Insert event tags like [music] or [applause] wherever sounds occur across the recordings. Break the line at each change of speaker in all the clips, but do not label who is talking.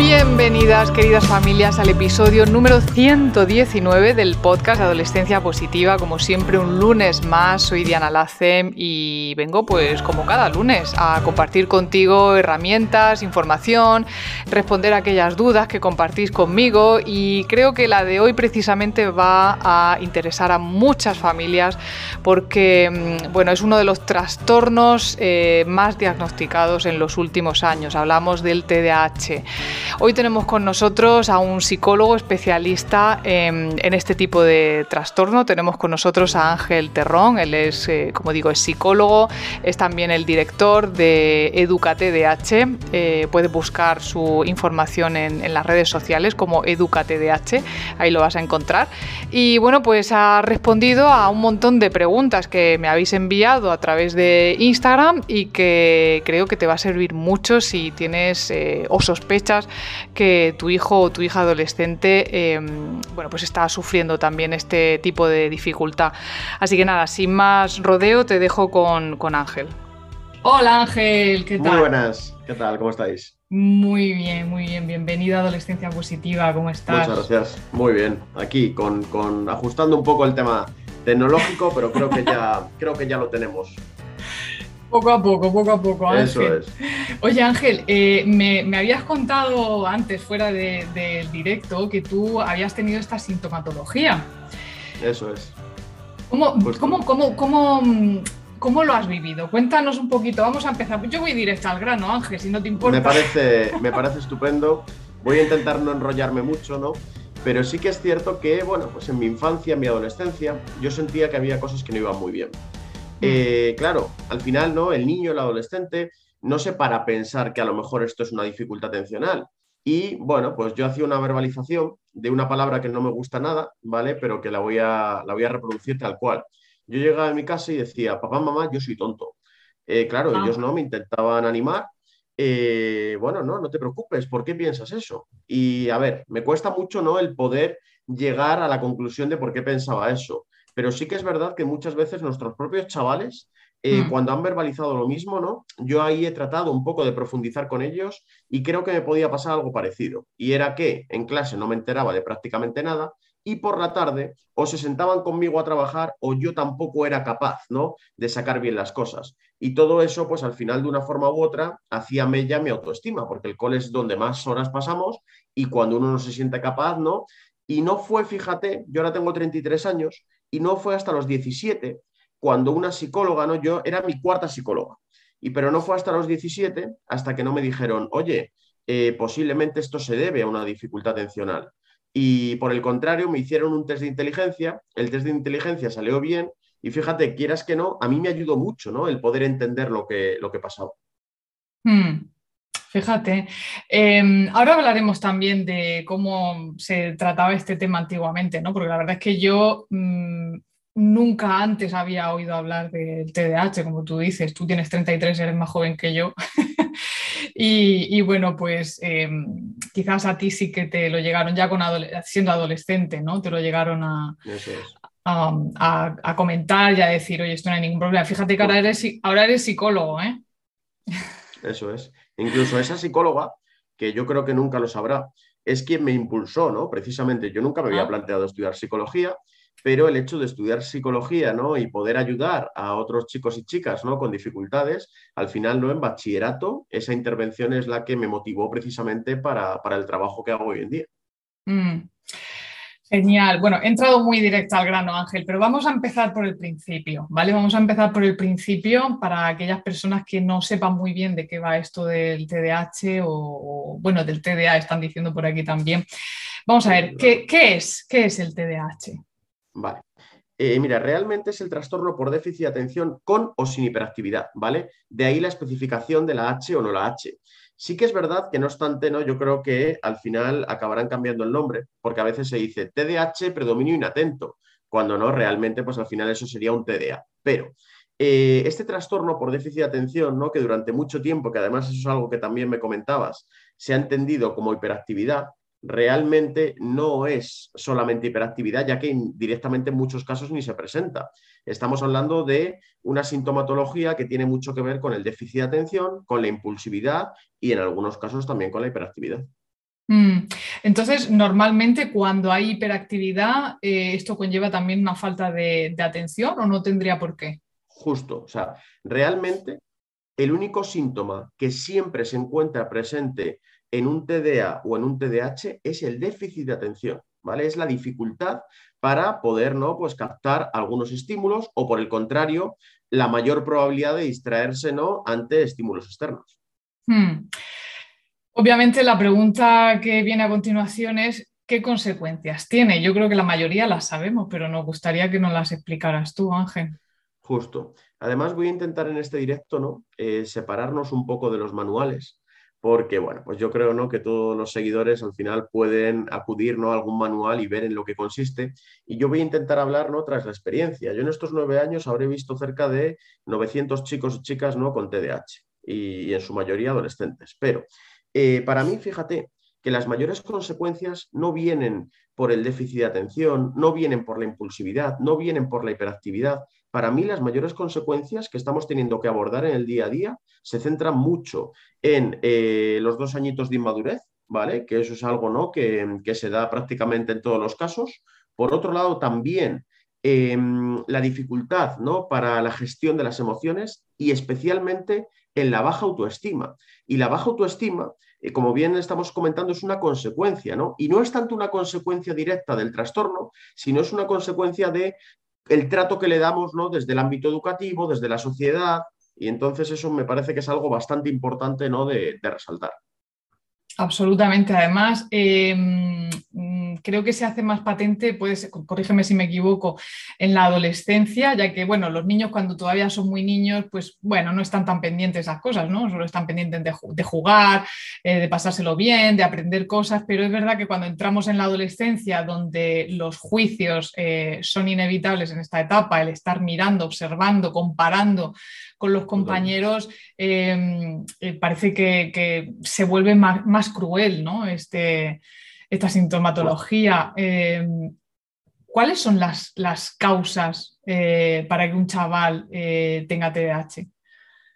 Bienvenidas, queridas familias, al episodio número 119 del podcast Adolescencia Positiva. Como siempre, un lunes más. Soy Diana Lacem y vengo, pues, como cada lunes, a compartir contigo herramientas, información, responder aquellas dudas que compartís conmigo. Y creo que la de hoy, precisamente, va a interesar a muchas familias porque, mm, bueno, es uno de los trastornos eh, más diagnosticados en los últimos años. Hablamos del TDAH. Hoy tenemos con nosotros a un psicólogo especialista en, este tipo de trastorno. Tenemos con nosotros a Ángel Terrón. Él es, eh, como digo, es psicólogo. Es también el director de EducaTDH. Eh, puede buscar su información en, las redes sociales como EducaTDH. Ahí lo vas a encontrar. Y bueno, pues ha respondido a un montón de preguntas que me habéis enviado a través de Instagram y que creo que te va a servir mucho si tienes eh, o sospechas que tu hijo o tu hija adolescente em, bueno, pues está sufriendo también este tipo de dificultad. Así que nada, sin más rodeo, te dejo con, Ángel. Hola Ángel, ¿qué tal?
Muy buenas, ¿qué tal? ¿Cómo estáis?
Muy bien, muy bien. Bienvenido a Adolescencia Positiva, ¿cómo estás?
Muchas gracias. Muy bien. Aquí con, con ajustando un poco el tema tecnológico, pero creo que ya, creo que ya lo tenemos.
Poco a poco, poco a poco,
Ángel. Eso es. [laughs]
Oye, Ángel, eh, me, habías contado antes, fuera del directo, que tú habías tenido esta sintomatología.
Eso es.
¿Cómo, cómo, cómo, cómo, cómo lo has vivido? Cuéntanos un poquito. Vamos a empezar. Yo voy directo al grano, Ángel, si no te importa.
Me parece, me parece estupendo. Voy a intentar no enrollarme mucho, ¿no? Pero sí que es cierto que, bueno, pues en mi infancia, en mi adolescencia, yo sentía que había cosas que no iban muy bien. Eh, claro, al final, ¿no? El niño, el adolescente, no se para pensar que a lo mejor esto es una dificultad atencional. Y bueno, pues yo hacía una verbalización de una palabra que no me gusta nada, ¿vale? Pero que la voy a, la voy a reproducir tal cual. Yo llegaba a mi casa y decía, papá, mamá, yo soy tonto. Eh, claro, ellos ah. no me intentaban animar. Eh, bueno, no, no te preocupes, ¿por qué piensas eso? Y a ver, me cuesta mucho, ¿no? El poder llegar a la conclusión de por qué pensaba eso. Pero sí que es verdad que muchas veces nuestros propios chavales, eh, mm. cuando han verbalizado lo mismo, ¿no? Yo ahí he tratado un poco de profundizar con ellos y creo que me podía pasar algo parecido. Y era que en clase no me enteraba de prácticamente nada y por la tarde o se sentaban conmigo a trabajar o yo tampoco era capaz, ¿no? De sacar bien las cosas. Y todo eso, pues al final de una forma u otra, hacía mella mi autoestima, porque el cole es donde más horas pasamos y cuando uno no se siente capaz, ¿no? Y no fue, fíjate, yo ahora tengo 33 años y no fue hasta los 17 cuando una psicóloga, ¿no? Yo era mi cuarta psicóloga, y pero no fue hasta los 17 hasta que no me dijeron, oye, eh, posiblemente esto se debe a una dificultad atencional. Y por el contrario, me hicieron un test de inteligencia, el test de inteligencia salió bien, y fíjate, quieras que no, a mí me ayudó mucho, ¿no? El poder entender lo que, lo que pasaba.
Hmm. Fíjate. Em, ahora hablaremos también de cómo se trataba este tema antiguamente, ¿no? Porque la verdad es que yo mm, nunca antes había oído hablar del TDAH, como tú dices. Tú tienes 33, eres más joven que yo. [laughs] y, bueno, pues em, quizás a ti sí que te lo llegaron ya con siendo adolescente, ¿no? Te lo llegaron a, a, comentar y a decir, oye, esto no hay ningún problema. Fíjate que ahora eres, ahora eres psicólogo, ¿eh?
Eso es. Incluso esa psicóloga, que yo creo que nunca lo sabrá, es quien me impulsó, ¿no? Precisamente, yo nunca me había ah. planteado estudiar psicología, pero el hecho de estudiar psicología, ¿no? Y poder ayudar a otros chicos y chicas, ¿no? Con dificultades, al final, ¿no? En bachillerato, esa intervención es la que me motivó precisamente para, el trabajo que hago hoy en día.
Mm. Genial. Bueno, he entrado muy directo al grano, Ángel, pero vamos a empezar por el principio, ¿vale? Vamos a empezar por el principio para aquellas personas que no sepan muy bien de qué va esto del TDAH o, bueno, del TDA están diciendo por aquí también. Vamos a ver, ¿qué, es? ¿Qué es el TDAH?
Vale. Eh, mira, realmente es el trastorno por déficit de atención con o sin hiperactividad, ¿vale? De ahí la especificación de la H o no la H. Sí que es verdad que no obstante, ¿no? yo creo que al final acabarán cambiando el nombre, porque a veces se dice TDAH, predominio inatento, cuando no, realmente, pues al final eso sería un TDA. Pero eh, este trastorno por déficit de atención, ¿no? que durante mucho tiempo, que además eso es algo que también me comentabas, se ha entendido como hiperactividad, realmente no es solamente hiperactividad, ya que directamente en muchos casos ni se presenta. Estamos hablando de una sintomatología que tiene mucho que ver con el déficit de atención, con la impulsividad y en algunos casos también con la hiperactividad.
Mm. Entonces, normalmente cuando hay hiperactividad, eh, ¿esto conlleva también una falta de atención o no tendría por qué?
justo. O sea, realmente el único síntoma que siempre se encuentra presente en un TDA o en un TDAH es el déficit de atención, ¿vale? Es la dificultad para poder, ¿no? Pues captar algunos estímulos o por el contrario, la mayor probabilidad de distraerse, ¿no? Ante estímulos externos. Hmm.
Obviamente la pregunta que viene a continuación es ¿qué consecuencias tiene? Yo creo que la mayoría las sabemos, pero nos gustaría que nos las explicaras tú, Ángel.
Justo. Además, voy a intentar en este directo ¿no? Eh, separarnos un poco de los manuales, porque bueno, pues yo creo ¿no? que todos los seguidores al final pueden acudir ¿no? a algún manual y ver en lo que consiste. Y yo voy a intentar hablar ¿no? tras la experiencia. Yo en estos nueve años habré visto cerca de 900 chicos y chicas ¿no? con TDAH y, en su mayoría adolescentes. Pero eh, para mí, fíjate, que las mayores consecuencias no vienen por el déficit de atención, no vienen por la impulsividad, no vienen por la hiperactividad, para mí las mayores consecuencias que estamos teniendo que abordar en el día a día se centran mucho en eh, los dos añitos de inmadurez, ¿vale? Que eso es algo ¿no? que, se da prácticamente en todos los casos. Por otro lado, también em, la dificultad ¿no? para la gestión de las emociones y especialmente en la baja autoestima. Y la baja autoestima, eh, como bien estamos comentando, es una consecuencia, ¿no? Y no es tanto una consecuencia directa del trastorno, sino es una consecuencia de el trato que le damos ¿no? desde el ámbito educativo, desde la sociedad, y entonces eso me parece que es algo bastante importante ¿no? de, resaltar.
Absolutamente. Además, em, creo que se hace más patente, puedes, corrígeme si me equivoco, en la adolescencia, ya que, bueno, los niños cuando todavía son muy niños, pues, bueno, no están tan pendientes de esas cosas, ¿no? Solo están pendientes de, jugar, eh, de pasárselo bien, de aprender cosas, pero es verdad que cuando entramos en la adolescencia, donde los juicios eh, son inevitables en esta etapa, el estar mirando, observando, comparando con los compañeros, eh, parece que, se vuelve más, más cruel, ¿no? Este, esta sintomatología. Eh, ¿Cuáles son las, las causas eh, para que un chaval eh, tenga TDAH?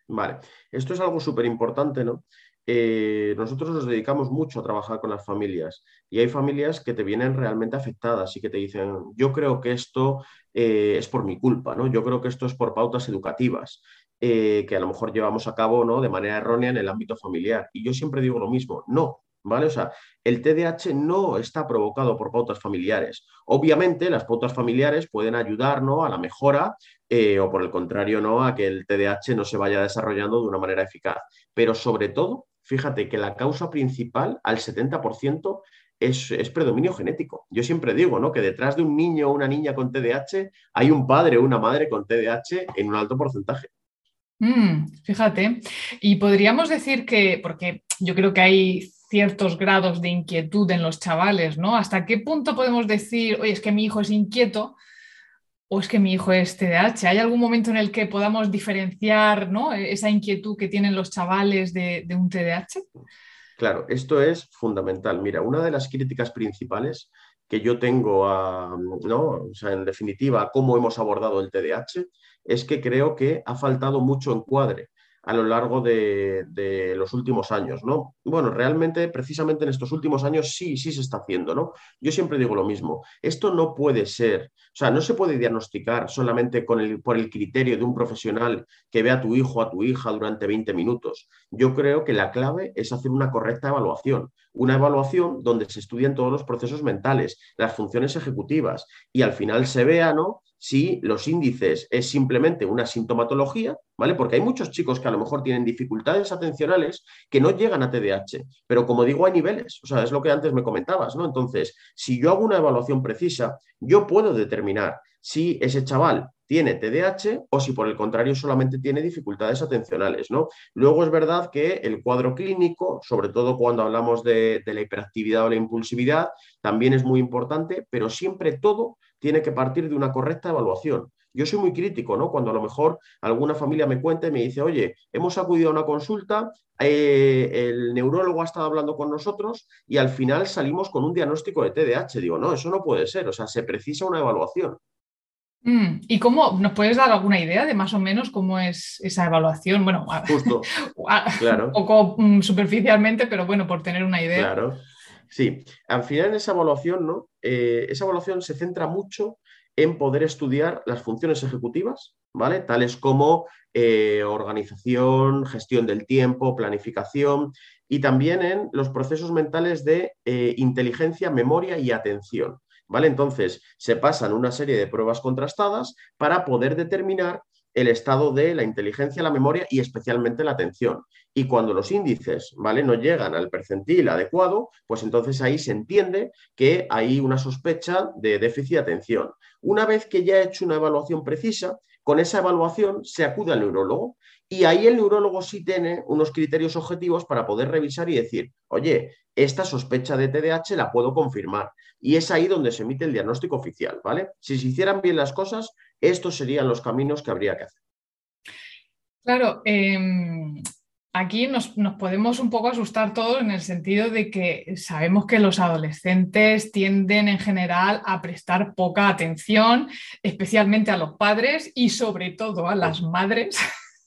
Vale, esto es algo súper importante, ¿no? nosotros nos dedicamos mucho a trabajar con las familias y hay familias que te vienen realmente afectadas y que te dicen, yo creo que esto es por mi culpa, ¿no? Yo creo que esto es por pautas educativas. que a lo mejor llevamos a cabo ¿no? de manera errónea en el ámbito familiar. Y yo siempre digo lo mismo, no, ¿Vale? O sea, el TDAH no está provocado por pautas familiares. Obviamente, las pautas familiares pueden ayudar a la mejora eh, o, por el contrario, ¿no? a que el TDAH no se vaya desarrollando de una manera eficaz. Pero sobre todo, fíjate que la causa principal, al 70%, es, es, predominio genético. Yo siempre digo ¿no? que detrás de un niño o una niña con TDAH hay un padre o una madre con TDAH en un alto porcentaje.
Mm, fíjate, y podríamos decir que, porque yo creo que hay ciertos grados de inquietud en los chavales, ¿no? ¿Hasta qué punto podemos decir, oye, es que mi hijo es inquieto o es que mi hijo es TDAH? ¿Hay algún momento en el que podamos diferenciar ¿no? esa inquietud que tienen los chavales de, un TDAH?
Claro, esto es fundamental. Mira, una de las críticas principales que yo tengo a, ¿no? O sea, en definitiva, cómo hemos abordado el TDAH, es que creo que ha faltado mucho encuadre a lo largo de, los últimos años, ¿no? Bueno, realmente, precisamente en estos últimos años sí, sí se está haciendo, ¿no? Yo siempre digo lo mismo, esto no puede ser, o sea, no se puede diagnosticar solamente con el, por el criterio de un profesional que ve a tu hijo o a tu hija durante 20 minutos. Yo creo que la clave es hacer una correcta evaluación, una evaluación donde se estudian todos los procesos mentales, las funciones ejecutivas y al final se vea, ¿no? Si los índices es simplemente una sintomatología, ¿vale? Porque hay muchos chicos que a lo mejor tienen dificultades atencionales que no llegan a TDAH, pero como digo, hay niveles, o sea, es lo que antes me comentabas, ¿no? Entonces, si yo hago una evaluación precisa, yo puedo determinar si ese chaval tiene TDAH o si por el contrario solamente tiene dificultades atencionales, ¿no? Luego es verdad que el cuadro clínico, sobre todo cuando hablamos de, de la hiperactividad o la impulsividad, también es muy importante, pero siempre todo tiene que partir de una correcta evaluación. Yo soy muy crítico, ¿no? Cuando a lo mejor alguna familia me cuenta y me dice, oye, hemos acudido a una consulta, eh, el neurólogo ha estado hablando con nosotros y al final salimos con un diagnóstico de TDAH. Digo, no, eso no puede ser, o sea, se precisa una evaluación.
Mm, ¿Y cómo nos puedes dar alguna idea de más o menos cómo es esa evaluación? Bueno,
justo, [laughs] claro.
un poco mm, superficialmente, pero bueno, por tener una idea.
Claro. Sí, al final en esa evaluación, ¿no? Eh, esa evaluación se centra mucho en poder estudiar las funciones ejecutivas, ¿vale? Tales como eh, organización, gestión del tiempo, planificación y también en los procesos mentales de eh, inteligencia, memoria y atención. ¿Vale? Entonces, se pasan una serie de pruebas contrastadas para poder determinar el estado de la inteligencia, la memoria y especialmente la atención. Y cuando los índices ¿vale? no llegan al percentil adecuado, pues entonces ahí se entiende que hay una sospecha de déficit de atención. Una vez que ya he hecho una evaluación precisa, con esa evaluación se acude al neurólogo y ahí el neurólogo sí tiene unos criterios objetivos para poder revisar y decir, oye, esta sospecha de TDAH la puedo confirmar. Y es ahí donde se emite el diagnóstico oficial, ¿vale? Si se hicieran bien las cosas, estos serían los caminos que habría que hacer.
Claro, em, aquí nos, podemos un poco asustar todos en el sentido de que sabemos que los adolescentes tienden en general a prestar poca atención, especialmente a los padres y sobre todo a las madres.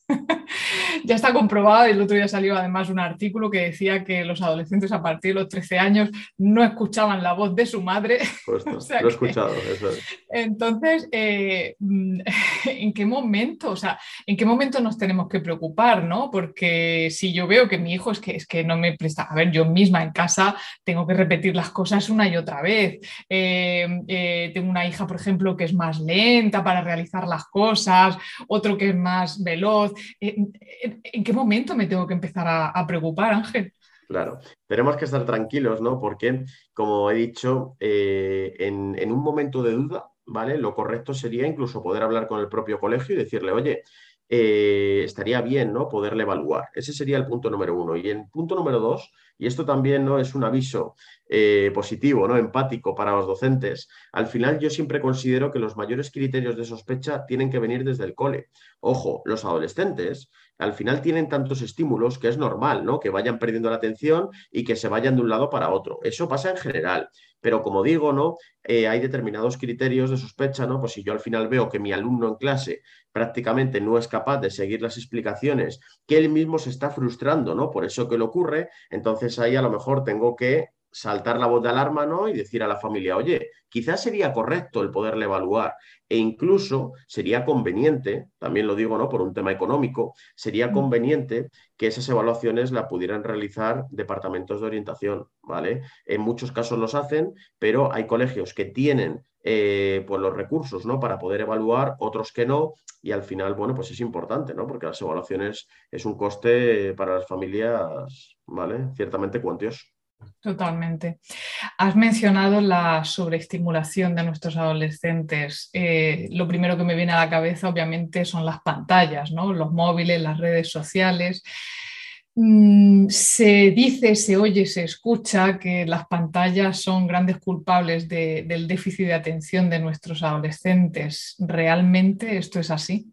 [laughs] ya está comprobado, el otro día salió además un artículo que decía que los adolescentes a partir de los 13 años no escuchaban la voz de su madre. [laughs]
lo he escuchado, eso
Entonces, eh, [laughs] ¿en qué momento? O sea, ¿en qué momento nos tenemos que preocupar? ¿no? Porque si yo veo que mi hijo es que, es que no me presta, a ver, yo misma en casa tengo que repetir las cosas una y otra vez. Eh, eh, tengo una hija, por ejemplo, que es más lenta para realizar las cosas, otro que es más veloz. ¿En, qué momento me tengo que empezar a, preocupar, Ángel?
Claro, tenemos que estar tranquilos, ¿no? Porque, como he dicho, eh, en, un momento de duda, ¿vale? Lo correcto sería incluso poder hablar con el propio colegio y decirle, oye, eh, estaría bien, ¿no? Poderle evaluar. Ese sería el punto número uno. Y el punto número dos, y esto también ¿no? es un aviso eh, positivo, ¿no? empático para los docentes, al final yo siempre considero que los mayores criterios de sospecha tienen que venir desde el cole. Ojo, los adolescentes al final tienen tantos estímulos que es normal, ¿no? Que vayan perdiendo la atención y que se vayan de un lado para otro. Eso pasa en general. Pero como digo, ¿no? Eh, hay determinados criterios de sospecha, ¿no? Pues si yo al final veo que mi alumno en clase prácticamente no es capaz de seguir las explicaciones, que él mismo se está frustrando, ¿no? Por eso que le ocurre, entonces ahí a lo mejor tengo que saltar la voz de alarma ¿no? y decir a la familia, oye, quizás sería correcto el poderle evaluar e incluso sería conveniente, también lo digo ¿no? por un tema económico, sería mm. conveniente que esas evaluaciones la pudieran realizar departamentos de orientación, ¿vale? En muchos casos los hacen, pero hay colegios que tienen eh, pues los recursos ¿no? para poder evaluar, otros que no, y al final, bueno, pues es importante, ¿no? Porque las evaluaciones es un coste para las familias, ¿vale? Ciertamente cuantioso.
Totalmente. Has mencionado la sobreestimulación de nuestros adolescentes. Eh, lo primero que me viene a la cabeza, obviamente, son las pantallas, ¿no? los móviles, las redes sociales. Mm, se dice, se oye, se escucha que las pantallas son grandes culpables del déficit de atención de nuestros adolescentes. ¿Realmente esto es así?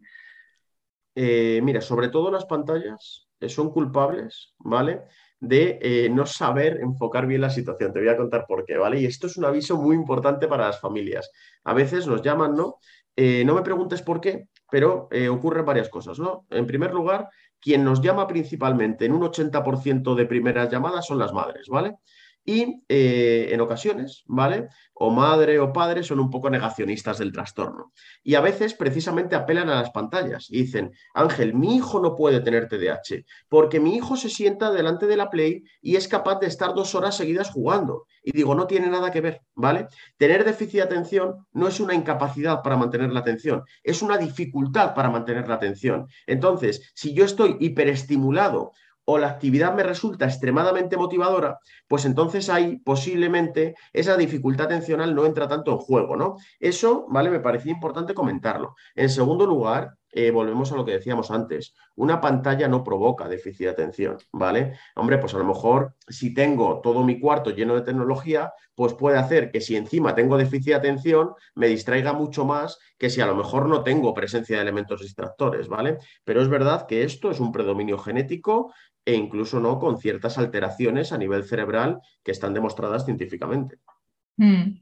Eh, mira, sobre todo las pantallas eh, son culpables, ¿vale? De eh, no saber enfocar bien la situación. Te voy a contar por qué, ¿vale? Y esto es un aviso muy importante para las familias. A veces nos llaman, ¿no? Eh, no me preguntes por qué, pero eh, ocurren varias cosas, ¿no? En primer lugar, quien nos llama principalmente en un 80% de primeras llamadas son las madres, ¿vale? Y en ocasiones, ¿vale? o madre o padre son un poco negacionistas del trastorno. Y a veces precisamente apelan a las pantallas y dicen, Ángel, mi hijo no puede tener TDAH porque mi hijo se sienta delante de la Play y es capaz de estar dos horas seguidas jugando. Y digo, no tiene nada que ver, ¿vale? Tener déficit de atención no es una incapacidad para mantener la atención, es una dificultad para mantener la atención. Entonces, si yo estoy hiperestimulado o la actividad me resulta extremadamente motivadora, pues entonces ahí posiblemente esa dificultad atencional no entra tanto en juego, ¿no? Eso, ¿vale? Me parecía importante comentarlo. En segundo lugar, eh, volvemos a lo que decíamos antes, una pantalla no provoca déficit de atención, ¿vale? Hombre, pues a lo mejor si tengo todo mi cuarto lleno de tecnología, pues puede hacer que si encima tengo déficit de atención, me distraiga mucho más que si a lo mejor no tengo presencia de elementos distractores, ¿vale? Pero es verdad que esto es un predominio genético e incluso no con ciertas alteraciones a nivel cerebral que están demostradas científicamente.
Hmm.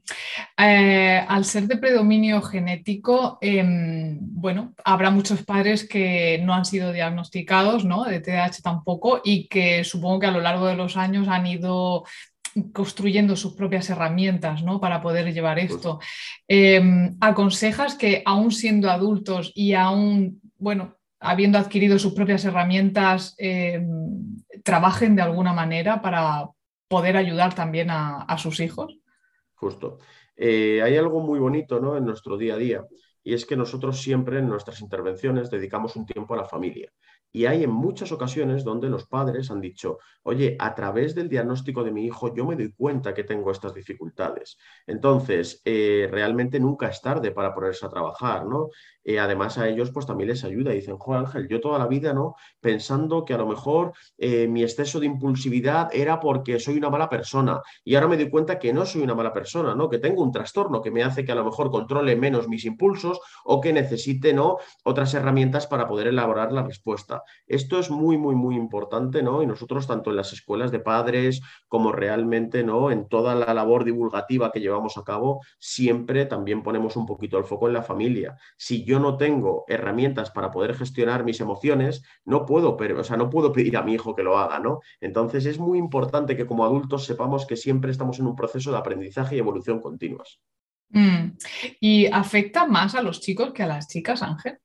Eh, al ser de predominio genético, em, bueno, habrá muchos padres que no han sido diagnosticados, ¿no? De TDAH tampoco, y que supongo que a lo largo de los años han ido construyendo sus propias herramientas ¿no? para poder llevar esto. Em, ¿Aconsejas que aún siendo adultos y aún, bueno, habiendo adquirido sus propias herramientas, em, trabajen de alguna manera para poder ayudar también a, sus hijos?
Justo. Eh, hay algo muy bonito ¿no? en nuestro día a día y es que nosotros siempre en nuestras intervenciones dedicamos un tiempo a la familia. Y hay en muchas ocasiones donde los padres han dicho, oye, a través del diagnóstico de mi hijo yo me doy cuenta que tengo estas dificultades. Entonces, eh, realmente nunca es tarde para ponerse a trabajar, ¿no? Eh, además a ellos pues también les ayuda. Dicen, jo Ángel, yo toda la vida, ¿no? Pensando que a lo mejor eh, mi exceso de impulsividad era porque soy una mala persona. Y ahora me doy cuenta que no soy una mala persona, ¿no? Que tengo un trastorno que me hace que a lo mejor controle menos mis impulsos o que necesite, ¿no? Otras herramientas para poder elaborar la respuesta. Esto es muy, muy, muy importante, ¿no? Y nosotros, tanto en las escuelas de padres como realmente, ¿no? En toda la labor divulgativa que llevamos a cabo, siempre también ponemos un poquito el foco en la familia. Si yo no tengo herramientas para poder gestionar mis emociones, no puedo, pero, o sea, no puedo pedir a mi hijo que lo haga, ¿no? Entonces es muy importante que como adultos sepamos que siempre estamos en un proceso de aprendizaje y evolución continuas.
Mm. ¿Y afecta más a los chicos que a las chicas, Ángel?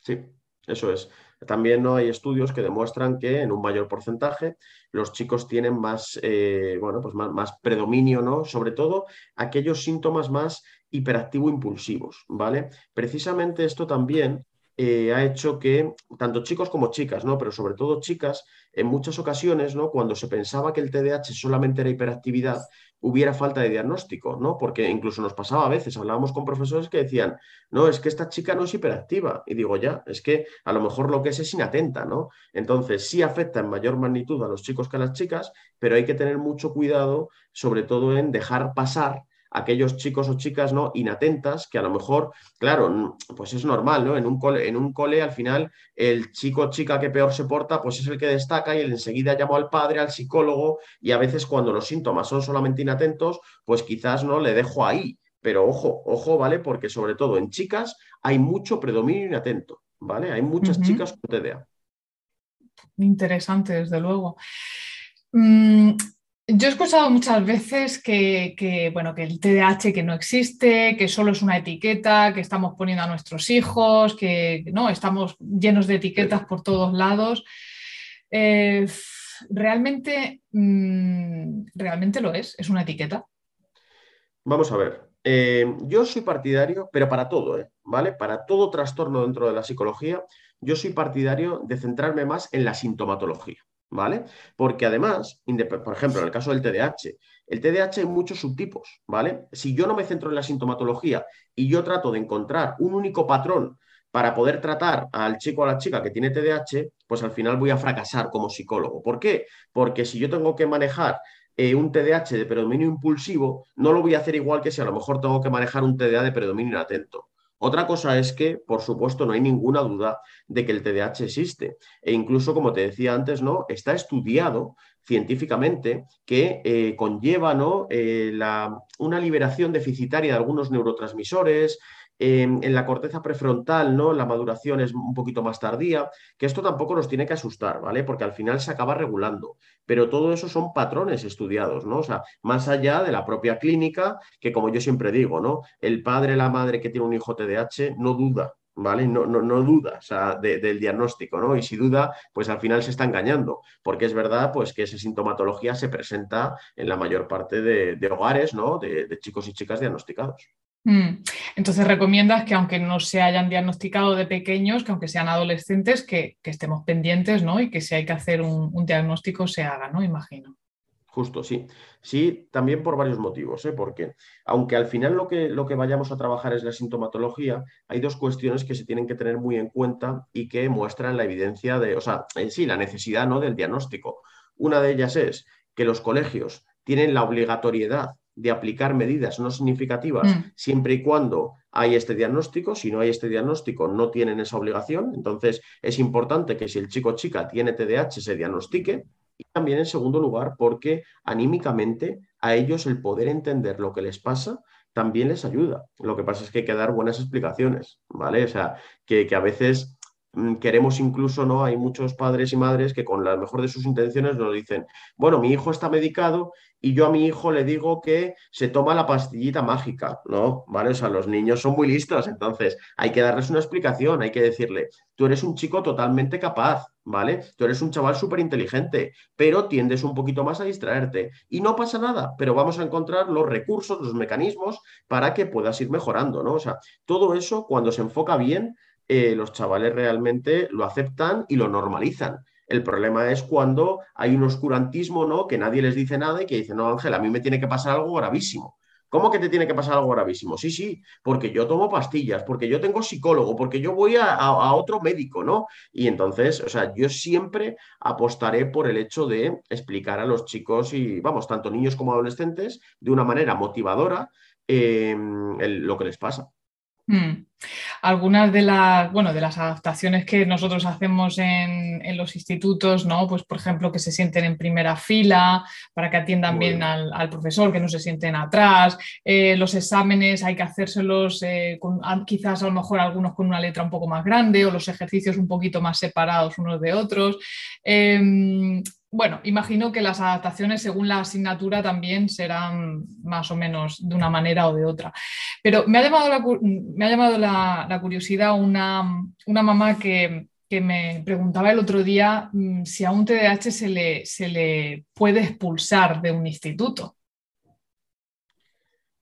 Sí, eso es. También ¿no? hay estudios que demuestran que en un mayor porcentaje los chicos tienen más, eh, bueno, pues más, predominio, ¿no? Sobre todo aquellos síntomas más hiperactivo-impulsivos, ¿vale? Precisamente esto también eh, ha hecho que tanto chicos como chicas, ¿no? Pero sobre todo chicas, en muchas ocasiones, ¿no? Cuando se pensaba que el TDAH solamente era hiperactividad, hubiera falta de diagnóstico, ¿no? Porque incluso nos pasaba a veces, hablábamos con profesores que decían, no, es que esta chica no es hiperactiva. Y digo, ya, es que a lo mejor lo que es es inatenta, ¿no? Entonces, sí afecta en mayor magnitud a los chicos que a las chicas, pero hay que tener mucho cuidado, sobre todo en dejar pasar aquellos chicos o chicas ¿no? inatentas que a lo mejor, claro, pues es normal, ¿no? En un cole, en un cole al final el chico o chica que peor se porta, pues es el que destaca y enseguida llamo al padre, al psicólogo y a veces cuando los síntomas son solamente inatentos, pues quizás no le dejo ahí. Pero ojo, ojo, ¿vale? Porque sobre todo en chicas hay mucho predominio inatento, ¿vale? Hay muchas chicas con TDA.
Interesante, desde luego. Yo he escuchado muchas veces que, bueno, que el TDAH que no existe, que solo es una etiqueta que estamos poniendo a nuestros hijos, que no estamos llenos de etiquetas por todos lados. Eh, realmente, mm, realmente lo es, es una etiqueta.
Vamos a ver. Eh, yo soy partidario, pero para todo, ¿eh? ¿vale? Para todo trastorno dentro de la psicología, yo soy partidario de centrarme más en la sintomatología. ¿Vale? Porque además, por ejemplo, en el caso del TDAH, el TDAH hay muchos subtipos, ¿vale? Si yo no me centro en la sintomatología y yo trato de encontrar un único patrón para poder tratar al chico o a la chica que tiene TDAH, pues al final voy a fracasar como psicólogo. ¿Por qué? Porque si yo tengo que manejar eh, un TDAH de predominio impulsivo, no lo voy a hacer igual que si a lo mejor tengo que manejar un TDA de predominio inatento. Otra cosa es que, por supuesto, no hay ninguna duda de que el TDAH existe. E incluso, como te decía antes, ¿no? Está estudiado científicamente que eh, conlleva ¿no? Eh, la, una liberación deficitaria de algunos neurotransmisores, en la corteza prefrontal, ¿no? La maduración es un poquito más tardía, que esto tampoco nos tiene que asustar, ¿vale? Porque al final se acaba regulando. Pero todo eso son patrones estudiados, ¿no? O sea, más allá de la propia clínica, que como yo siempre digo, ¿no? El padre, la madre que tiene un hijo TDAH no duda, ¿vale? No, no, no duda del diagnóstico, ¿no? Y si duda, pues al final se está engañando, porque es verdad, pues que esa sintomatología se presenta en la mayor parte de, hogares, ¿no? de chicos y chicas diagnosticados.
Mm. Entonces recomiendas que aunque no se hayan diagnosticado de pequeños, que aunque sean adolescentes, que, estemos pendientes, ¿no? Y que si hay que hacer un, diagnóstico se haga, ¿no? Imagino.
justo, sí. Sí, también por varios motivos, ¿eh? porque aunque al final lo que, lo que vayamos a trabajar es la sintomatología, hay dos cuestiones que se tienen que tener muy en cuenta y que muestran la evidencia de, o sea, en sí, la necesidad ¿no? del diagnóstico. Una de ellas es que los colegios tienen la obligatoriedad de aplicar medidas no significativas mm. siempre y cuando hay este diagnóstico. Si no hay este diagnóstico, no tienen esa obligación. Entonces, es importante que si el chico o chica tiene TDAH, se diagnostique. Y también, en segundo lugar, porque anímicamente a ellos el poder entender lo que les pasa también les ayuda. Lo que pasa es que hay que dar buenas explicaciones, ¿vale? O sea, que, que a veces queremos incluso, ¿no? Hay muchos padres y madres que con la mejor de sus intenciones nos dicen, bueno, mi hijo está medicado y yo a mi hijo le digo que se toma la pastillita mágica, ¿no? ¿Vale? O sea, los niños son muy listos, entonces hay que darles una explicación, hay que decirle, tú eres un chico totalmente capaz, ¿vale? Tú eres un chaval súper inteligente, pero tiendes un poquito más a distraerte y no pasa nada, pero vamos a encontrar los recursos, los mecanismos para que puedas ir mejorando, ¿no? O sea, todo eso cuando se enfoca bien eh, los chavales realmente lo aceptan y lo normalizan. El problema es cuando hay un oscurantismo, ¿no? Que nadie les dice nada y que dicen, no, Ángel, a mí me tiene que pasar algo gravísimo. ¿Cómo que te tiene que pasar algo gravísimo? Sí, sí, porque yo tomo pastillas, porque yo tengo psicólogo, porque yo voy a, otro médico, ¿no? Y entonces, o sea, yo siempre apostaré por el hecho de explicar a los chicos y, vamos, tanto niños como adolescentes, de una manera motivadora eh, lo que les pasa.
Hmm. Algunas de las, bueno, de las adaptaciones que nosotros hacemos en, los institutos, ¿no? Pues, por ejemplo, que se sienten en primera fila para que atiendan bien al, profesor, que no se sienten atrás. Eh, los exámenes hay que hacérselos eh, quizás a lo mejor algunos con una letra un poco más grande o los ejercicios un poquito más separados unos de otros. Em, bueno, imagino que las adaptaciones según la asignatura también serán más o menos de una manera o de otra. Pero me ha llamado la, curiosidad una, mamá que, me preguntaba el otro día mm, si a un TDAH se le, puede expulsar de un instituto.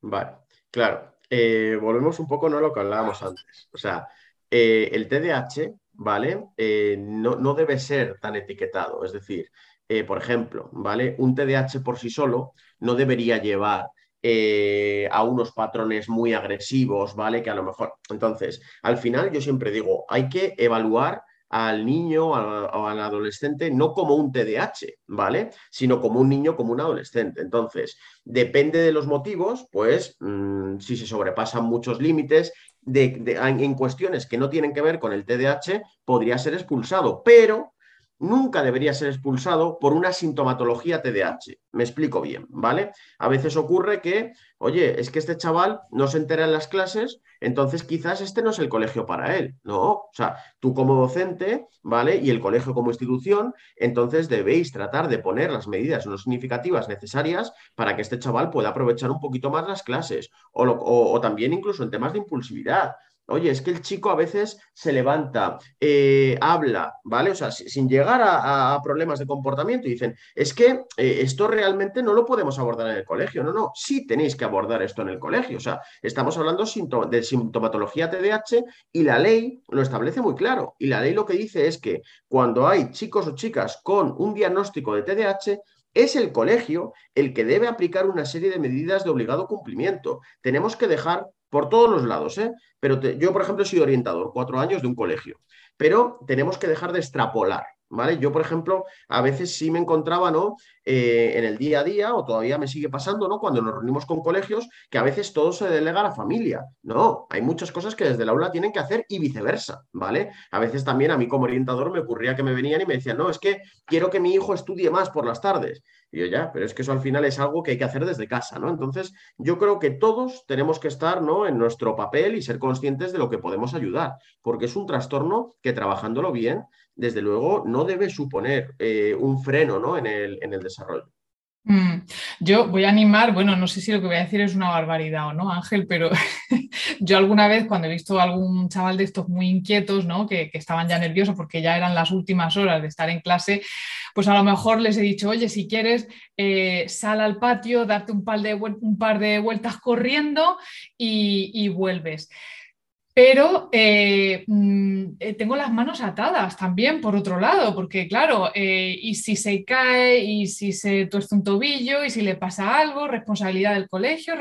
Vale, claro. Eh, volvemos un poco ¿no? a lo que hablábamos antes. O sea, eh, el TDAH, ¿vale? Eh, no, debe ser tan etiquetado. Es decir, eh, por ejemplo, ¿vale? Un TDAH por sí solo no debería llevar eh, a unos patrones muy agresivos, ¿vale? Que a lo mejor. Entonces, al final yo siempre digo, hay que evaluar al niño o al adolescente no como un TDAH, ¿vale? Sino como un niño, como un adolescente. Entonces, depende de los motivos, pues mm, si se sobrepasan muchos límites en cuestiones que no tienen que ver con el TDAH, podría ser expulsado, pero nunca debería ser expulsado por una sintomatología TDAH. Me explico bien, ¿vale? A veces ocurre que, oye, es que este chaval no se entera en las clases, entonces quizás este no es el colegio para él, ¿no? O sea, tú como docente, ¿vale? Y el colegio como institución, entonces debéis tratar de poner las medidas no significativas necesarias para que este chaval pueda aprovechar un poquito más las clases o, o también incluso en temas de impulsividad. Oye, es que el chico a veces se levanta, eh, habla, ¿vale? O sea, sin llegar a, problemas de comportamiento y dicen, es que eh, esto realmente no lo podemos abordar en el colegio. No, no, sí tenéis que abordar esto en el colegio. O sea, estamos hablando de sintomatología TDAH y la ley lo establece muy claro. Y la ley lo que dice es que cuando hay chicos o chicas con un diagnóstico de TDAH, es el colegio el que debe aplicar una serie de medidas de obligado cumplimiento. Tenemos que dejar por todos los lados, ¿eh? Pero yo, por ejemplo, soy orientador, cuatro años de un colegio, pero tenemos que dejar de extrapolar. ¿Vale? Yo, por ejemplo, a veces sí me encontraba, ¿no? Eh, en el día a día, o todavía me sigue pasando, ¿no? Cuando nos reunimos con colegios, que a veces todo se delega a la familia. No, hay muchas cosas que desde el aula tienen que hacer y viceversa, ¿vale? A veces también a mí como orientador me ocurría que me venían y me decían, no, es que quiero que mi hijo estudie más por las tardes. Y yo ya, pero es que eso al final es algo que hay que hacer desde casa, ¿no? Entonces, yo creo que todos tenemos que estar, ¿no? En nuestro papel y ser conscientes de lo que podemos ayudar, porque es un trastorno que trabajándolo bien, desde luego, no debe suponer eh, un freno, ¿no? En el, en el desarrollo.
Mm, yo voy a animar, bueno, no sé si lo que voy a decir es una barbaridad o no, Ángel, pero [laughs] yo alguna vez cuando he visto a algún chaval de estos muy inquietos, ¿no? Que, estaban ya nerviosos porque ya eran las últimas horas de estar en clase, pues a lo mejor les he dicho, oye, si quieres, eh, sal al patio, darte un par de, un par de vueltas corriendo y, vuelves pero eh, mm, eh, tengo las manos atadas también, por otro lado, porque claro, eh, y si se cae, y si se tuerce un tobillo, y si le pasa algo, responsabilidad del colegio,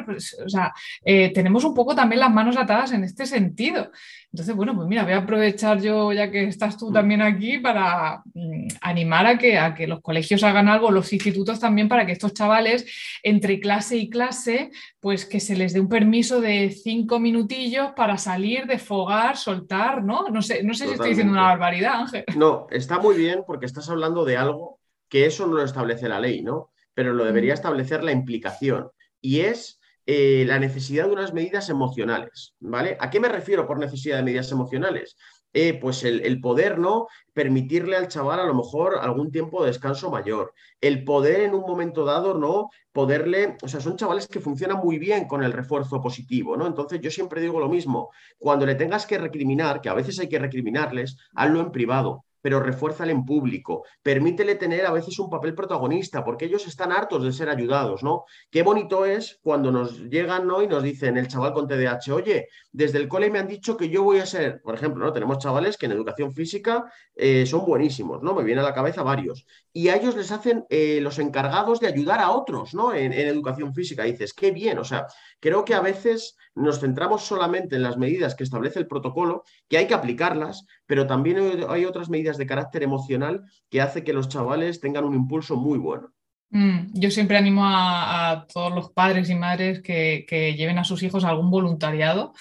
o sea, tenemos un poco también las manos atadas en este sentido. Entonces, bueno, pues mira, voy a aprovechar yo, ya que estás tú también aquí, para mm, animar a que, a que los colegios hagan algo, los institutos también, para que estos chavales, entre clase y clase, pues que se les dé un permiso de cinco minutillos para salir, desfogar, soltar, ¿no? No sé, no sé si estoy diciendo una barbaridad, Ángel.
No, está muy bien porque estás hablando de algo que eso no lo establece la ley, ¿no? Pero lo debería mm. establecer la implicación. Y es eh, la necesidad de unas medidas emocionales, ¿vale? ¿A qué me refiero por necesidad de medidas emocionales? Eh, pues el, poder, ¿no? Permitirle al chaval a lo mejor algún tiempo de descanso mayor, el poder en un momento dado, ¿no? Poderle, o sea, son chavales que funcionan muy bien con el refuerzo positivo, ¿no? Entonces yo siempre digo lo mismo, cuando le tengas que recriminar, que a veces hay que recriminarles, hazlo en privado, pero refuérzale en público, permítele tener a veces un papel protagonista, porque ellos están hartos de ser ayudados, ¿no? Qué bonito es cuando nos llegan ¿no? y nos dicen el chaval con TDAH, oye, desde el cole me han dicho que yo voy a ser, por ejemplo, ¿no? Tenemos chavales que en educación física eh, son buenísimos, ¿no? Me viene a la cabeza varios. Y a ellos les hacen eh, los encargados de ayudar a otros, ¿no? En, educación física. Dices, qué bien, o sea, creo que a veces nos centramos solamente en las medidas que establece el protocolo, que hay que aplicarlas, pero también hay otras medidas de carácter emocional que hace que los chavales tengan un impulso muy bueno.
Mm, yo siempre animo a, todos los padres y madres que, lleven a sus hijos a algún voluntariado.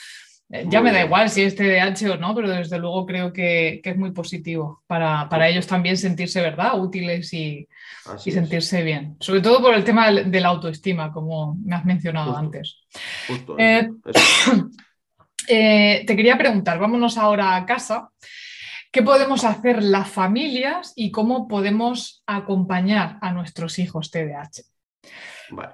Eh, ya me da igual si es TDAH o no, pero desde luego creo que, es muy positivo para, ellos también sentirse, ¿verdad?, útiles y, sentirse bien. Sobre todo por el tema de la autoestima, como me has mencionado antes. Eh, [coughs] eh, te quería preguntar, vámonos ahora a casa. ¿Qué podemos hacer las familias y cómo podemos acompañar a nuestros hijos TDAH?
Vale.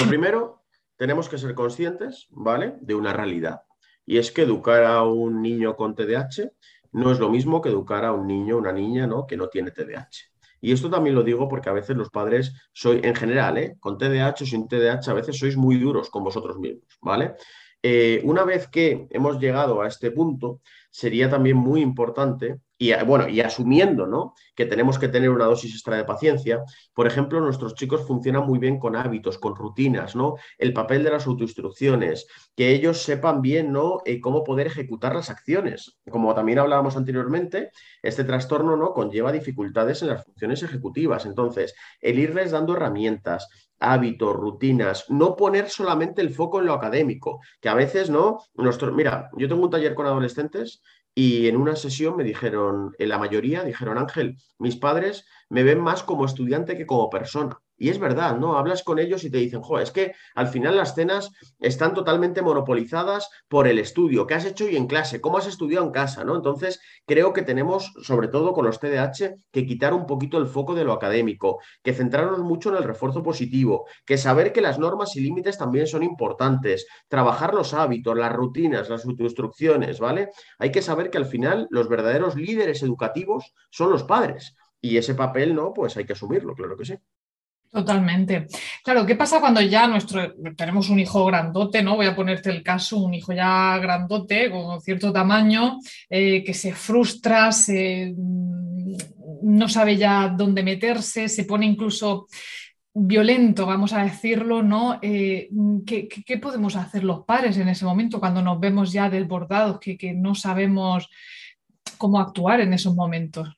Lo primero, tenemos que ser conscientes, ¿vale? De una realidad. Y es que educar a un niño con TDAH no es lo mismo que educar a un niño una niña ¿no? que no tiene TDAH. Y esto también lo digo porque a veces los padres, soy en general, ¿eh? con TDAH o sin TDAH, a veces sois muy duros con vosotros mismos, ¿vale? Eh, una vez que hemos llegado a este punto, sería también muy importante, y bueno, y asumiendo ¿no? que tenemos que tener una dosis extra de paciencia, por ejemplo, nuestros chicos funcionan muy bien con hábitos, con rutinas, ¿no? El papel de las autoinstrucciones, que ellos sepan bien ¿no? Eh, cómo poder ejecutar las acciones. Como también hablábamos anteriormente, este trastorno ¿no? conlleva dificultades en las funciones ejecutivas. Entonces, el irles dando herramientas, hábitos, rutinas, no poner solamente el foco en lo académico, que a veces no, nuestro, mira, yo tengo un taller con adolescentes y en una sesión me dijeron, en la mayoría dijeron, Ángel, mis padres me ven más como estudiante que como persona. Y es verdad, ¿no? Hablas con ellos y te dicen, jo, es que al final las cenas están totalmente monopolizadas por el estudio, qué has hecho y en clase, cómo has estudiado en casa, ¿no? Entonces, creo que tenemos, sobre todo con los TDAH, que quitar un poquito el foco de lo académico, que centrarnos mucho en el refuerzo positivo, que saber que las normas y límites también son importantes, trabajar los hábitos, las rutinas, las instrucciones, ¿vale? Hay que saber que al final los verdaderos líderes educativos son los padres. Y ese papel, ¿no? Pues hay que asumirlo, claro que sí.
Totalmente. Claro, ¿qué pasa cuando ya nuestro tenemos un hijo grandote, ¿no? Voy a ponerte el caso, un hijo ya grandote, con cierto tamaño, eh, que se frustra, se, mm, no sabe ya dónde meterse, se pone incluso violento, vamos a decirlo, ¿no? Eh, ¿qué, podemos hacer los padres en ese momento cuando nos vemos ya desbordados, que, que no sabemos cómo actuar en esos momentos?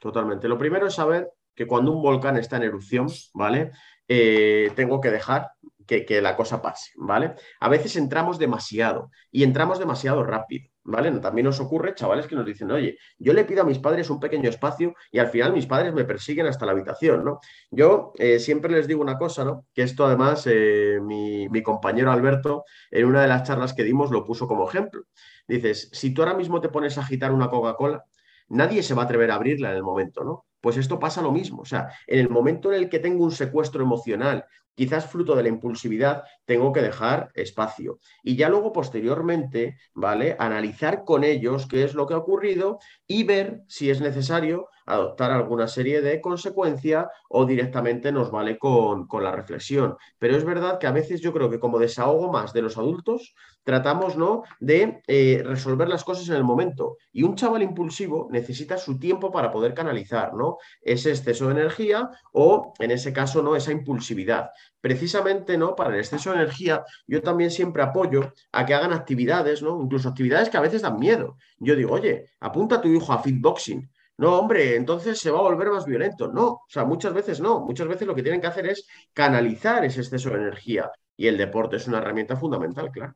Totalmente. Lo primero es saber que cuando un volcán está en erupción, ¿vale? Eh, tengo que dejar que, la cosa pase, ¿vale? A veces entramos demasiado y entramos demasiado rápido, ¿vale? También nos ocurre, chavales, que nos dicen, oye, yo le pido a mis padres un pequeño espacio y al final mis padres me persiguen hasta la habitación, ¿no? Yo eh, siempre les digo una cosa, ¿no? Que esto además eh, mi, mi compañero Alberto en una de las charlas que dimos lo puso como ejemplo. Dices, si tú ahora mismo te pones a agitar una Coca-Cola, nadie se va a atrever a abrirla en el momento, ¿no? Pues esto pasa lo mismo. O sea, en el momento en el que tengo un secuestro emocional quizás fruto de la impulsividad, tengo que dejar espacio. Y ya luego, posteriormente, ¿vale? Analizar con ellos qué es lo que ha ocurrido y ver si es necesario adoptar alguna serie de consecuencias o directamente nos vale con, con la reflexión. Pero es verdad que a veces yo creo que como desahogo más de los adultos, tratamos ¿no? de eh, resolver las cosas en el momento. Y un chaval impulsivo necesita su tiempo para poder canalizar ¿no? ese exceso de energía o, en ese caso, ¿no? esa impulsividad. Precisamente ¿no? para el exceso de energía, yo también siempre apoyo a que hagan actividades, ¿no? incluso actividades que a veces dan miedo. Yo digo, oye, apunta a tu hijo a fitboxing. No, hombre, entonces se va a volver más violento. No, o sea, muchas veces no. Muchas veces lo que tienen que hacer es canalizar ese exceso de energía. Y el deporte es una herramienta fundamental, claro.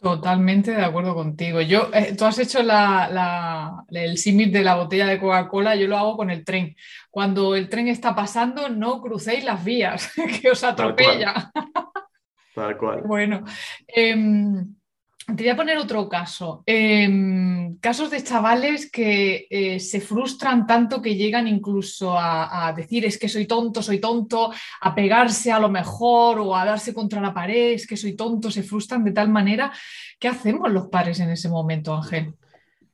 Totalmente de acuerdo contigo. Yo, eh, tú has hecho el símil de la botella de Coca-Cola, yo lo hago con el tren. Cuando el tren está pasando, no crucéis las vías, [laughs] que os atropella.
Tal cual. [laughs]
Bueno, em, te voy a poner otro caso. Em, casos de chavales que eh, se frustran tanto que llegan incluso a, decir es que soy tonto, soy tonto, a pegarse a lo mejor o a darse contra la pared, es que soy tonto, se frustran de tal manera. ¿Qué hacemos los padres en ese momento, Ángel?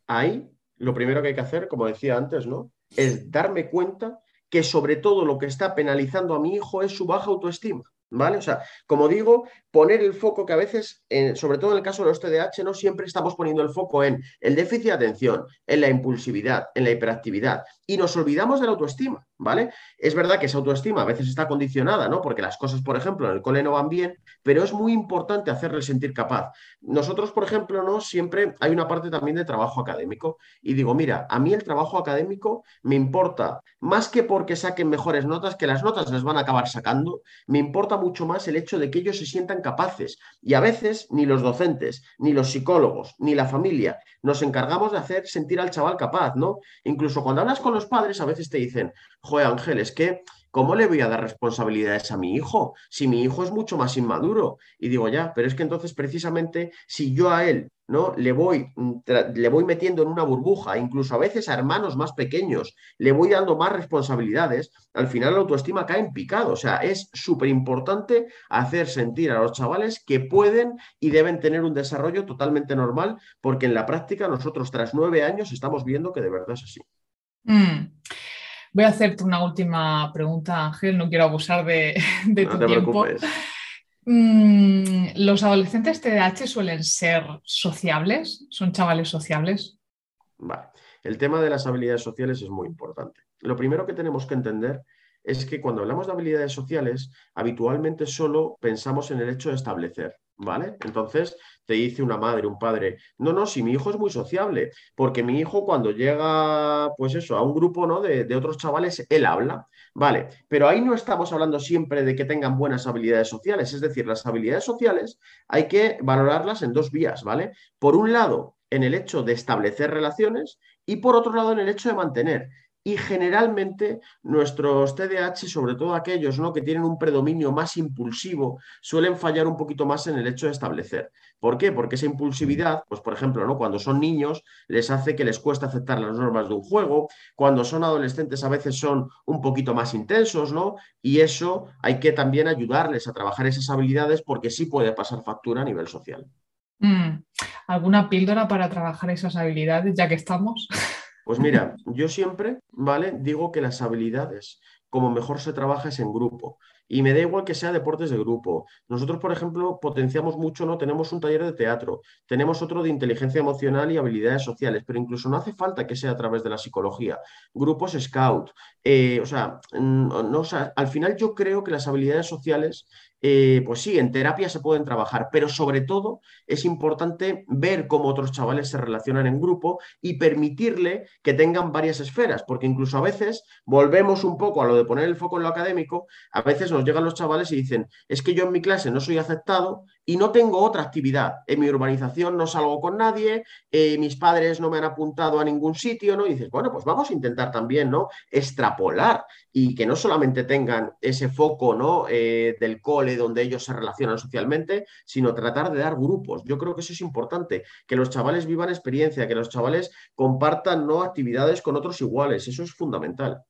Ahí lo primero que hay que hacer, como decía antes, ¿no? Es darme cuenta que sobre todo lo que está penalizando a mi hijo es su baja autoestima. ¿Vale? O sea, como digo, poner el foco que a veces, sobre todo en el caso de los TDAH, no siempre estamos poniendo el foco en el déficit de atención, en la impulsividad, en la hiperactividad, y nos olvidamos de la autoestima, ¿vale? Es verdad que esa autoestima a veces está condicionada, ¿no? Porque las cosas, por ejemplo, en el cole no van bien, pero es muy importante hacerle sentir capaz. Nosotros, por ejemplo, ¿no? Siempre hay una parte también de trabajo académico, y digo, mira, a mí el trabajo académico me importa más que porque saquen mejores notas, que las notas las van a acabar sacando, me importa mucho más el hecho de que ellos se sientan capaces. Y a veces ni los docentes, ni los psicólogos, ni la familia nos encargamos de hacer sentir al chaval capaz, ¿no? Incluso cuando hablas con los padres, a veces te dicen, joder, Ángel, es que ¿cómo le voy a dar responsabilidades a mi hijo? Si mi hijo es mucho más inmaduro. Y digo, ya, pero es que entonces precisamente si yo a él ¿no? Le voy, mm, le voy metiendo en una burbuja, incluso a veces a hermanos más pequeños, le voy dando más responsabilidades, al final la autoestima cae en picado. O sea, es súper importante hacer sentir a los chavales que pueden y deben tener un desarrollo totalmente normal, porque en la práctica nosotros tras nueve años estamos viendo que de verdad es así.
Mm. Voy a hacerte una última pregunta, Ángel, no quiero abusar de, [laughs] tu tiempo. Mm, ¿Los adolescentes TDAH suelen ser sociables? ¿Son chavales sociables?
Vale. El tema de las habilidades sociales es muy importante. Lo primero que tenemos que entender es que cuando hablamos de habilidades sociales, habitualmente solo pensamos en el hecho de establecer. ¿Vale? Entonces te dice una madre, un padre, no, no, si mi hijo es muy sociable, porque mi hijo cuando llega, pues eso, a un grupo ¿no? de, de otros chavales, él habla, ¿vale? Pero ahí no estamos hablando siempre de que tengan buenas habilidades sociales, es decir, las habilidades sociales hay que valorarlas en dos vías, ¿vale? Por un lado, en el hecho de establecer relaciones y por otro lado, en el hecho de mantener. Y generalmente nuestros TDAH, sobre todo aquellos ¿no? que tienen un predominio más impulsivo, suelen fallar un poquito más en el hecho de establecer. ¿Por qué? Porque esa impulsividad, pues por ejemplo, ¿no? cuando son niños, les hace que les cuesta aceptar las normas de un juego, cuando son adolescentes a veces son un poquito más intensos, ¿no? Y eso hay que también ayudarles a trabajar esas habilidades porque sí puede pasar factura a nivel social.
Mm. ¿Alguna píldora para trabajar esas habilidades, ya que estamos? [laughs]
Pues mira, yo siempre, ¿vale? Digo que las habilidades, como mejor se trabaja es en grupo. Y me da igual que sea deportes de grupo. Nosotros, por ejemplo, potenciamos mucho, ¿no? Tenemos un taller de teatro, tenemos otro de inteligencia emocional y habilidades sociales, pero incluso no hace falta que sea a través de la psicología. Grupos scout. Eh, o, sea, no, o al final yo creo que las habilidades sociales eh, pues sí, en terapia se pueden trabajar, pero sobre todo es importante ver cómo otros chavales se relacionan en grupo y permitirle que tengan varias esferas, porque incluso a veces volvemos un poco a lo de poner el foco en lo académico, a veces nos llegan los chavales y dicen, es que yo en mi clase no soy aceptado y no tengo otra actividad. En mi urbanización no salgo con nadie, eh, mis padres no me han apuntado a ningún sitio, ¿no? Y dices, bueno, pues vamos a intentar también, ¿no? Extrapolar y que no solamente tengan ese foco, ¿no? Eh, del cole donde ellos se relacionan socialmente, sino tratar de dar grupos. Yo creo que eso es importante, que los chavales vivan experiencia, que los chavales compartan, ¿no? Actividades con otros iguales. Eso es fundamental.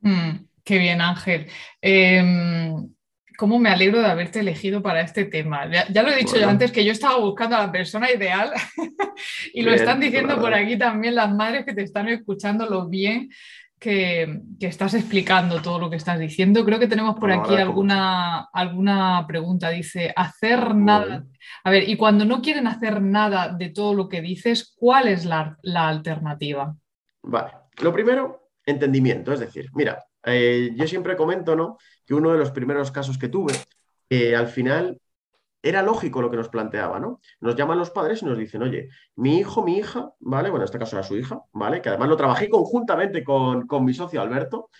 Mm, qué bien, Ángel. Em, cómo me alegro de haberte elegido para este tema. Ya, lo he dicho yo antes que yo estaba buscando a la persona ideal [laughs] y lo están diciendo por aquí también las madres que te están escuchando lo bien que, estás explicando todo lo que estás diciendo. Creo que tenemos por aquí alguna, alguna pregunta. Dice, hacer nada. A ver, y cuando no quieren hacer nada de todo lo que dices, ¿cuál es la, alternativa?
Vale, lo primero, entendimiento. Es decir, mira, eh, yo siempre comento, ¿no? Que uno de los primeros casos que tuve, al final era lógico lo que nos planteaba, ¿no? Nos llaman los padres y nos dicen, oye, mi hijo, mi hija, ¿vale? Bueno, en este caso era su hija, ¿vale? Que además lo trabajé conjuntamente con, con mi socio Alberto.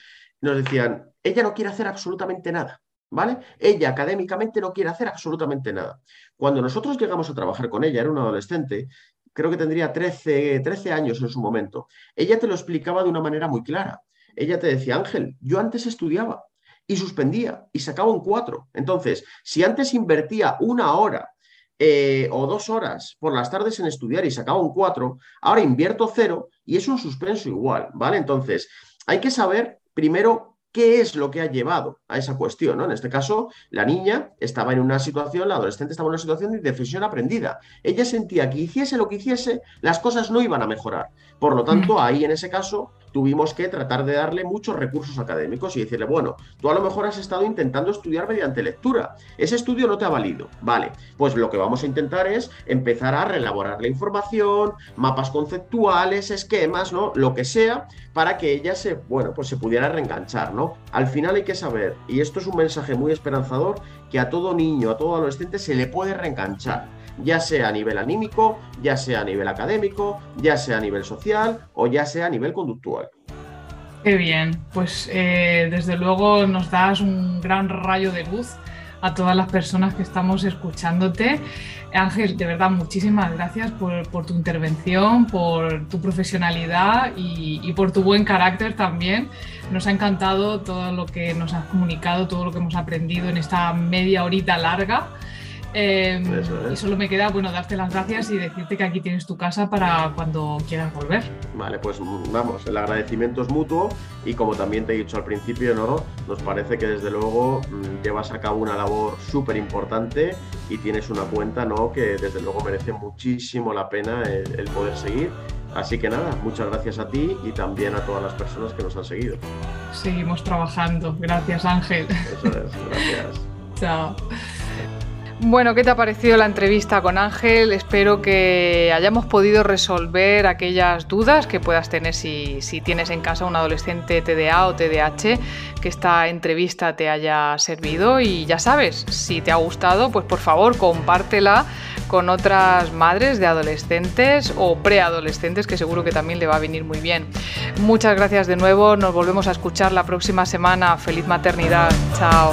Nos decían, ella no quiere hacer absolutamente nada, ¿vale? Ella académicamente no quiere hacer absolutamente nada. Cuando nosotros llegamos a trabajar con ella, era una adolescente, creo que tendría 13, 13 años en su momento, ella te lo explicaba de una manera muy clara. Ella te decía, Ángel, yo antes estudiaba, y suspendía y sacaba un 4. Entonces, si antes invertía una hora eh, o dos horas por las tardes en estudiar y sacaba un 4, ahora invierto cero y es un suspenso igual, ¿vale? Entonces, hay que saber primero qué es lo que ha llevado a esa cuestión, ¿no? En este caso, la niña estaba en una situación, la adolescente estaba en una situación de decisión aprendida. Ella sentía que hiciese lo que hiciese, las cosas no iban a mejorar. Por lo tanto, mm. ahí en ese caso tuvimos que tratar de darle muchos recursos académicos y decirle, bueno, tú a lo mejor has estado intentando estudiar mediante lectura, ese estudio no te ha valido, vale, pues lo que vamos a intentar es empezar a reelaborar la información, mapas conceptuales, esquemas, ¿no? Lo que sea, para que ella se, bueno, pues se pudiera reenganchar, ¿no? Al final hay que saber, y esto es un mensaje muy esperanzador, que a todo niño, a todo adolescente se le puede reenganchar ya sea a nivel anímico, ya sea a nivel académico, ya sea a nivel social o ya sea a nivel conductual.
Qué bien, pues eh, desde luego nos das un gran rayo de luz a todas las personas que estamos escuchándote. Ángel, de verdad, muchísimas gracias por, tu intervención, por tu profesionalidad y, y, por tu buen carácter también. Nos ha encantado todo lo que nos has comunicado, todo lo que hemos aprendido en esta media horita larga. Em, y solo me queda bueno darte las gracias y decirte que aquí tienes tu casa para cuando quieras volver.
Vale, pues mm, vamos, el agradecimiento es mutuo y como también te he dicho al principio, ¿no? Nos parece que desde luego mm, llevas a cabo una labor súper importante y tienes una cuenta, ¿no? Que desde luego merece muchísimo la pena el, poder seguir. Así que nada, muchas gracias a ti y también a todas las personas que nos han seguido.
Seguimos trabajando. Gracias, Ángel.
Eso es, gracias. [laughs]
Chao. Bueno, ¿qué te ha parecido la entrevista con Ángel? Espero que hayamos podido resolver aquellas dudas que puedas tener si, tienes en casa un adolescente TDA o TDAH, que esta entrevista te haya servido y ya sabes, si te ha gustado, pues por favor compártela con otras madres de adolescentes o preadolescentes que seguro que también le va a venir muy bien. Muchas gracias de nuevo, nos volvemos a escuchar la próxima semana. Feliz maternidad, chao.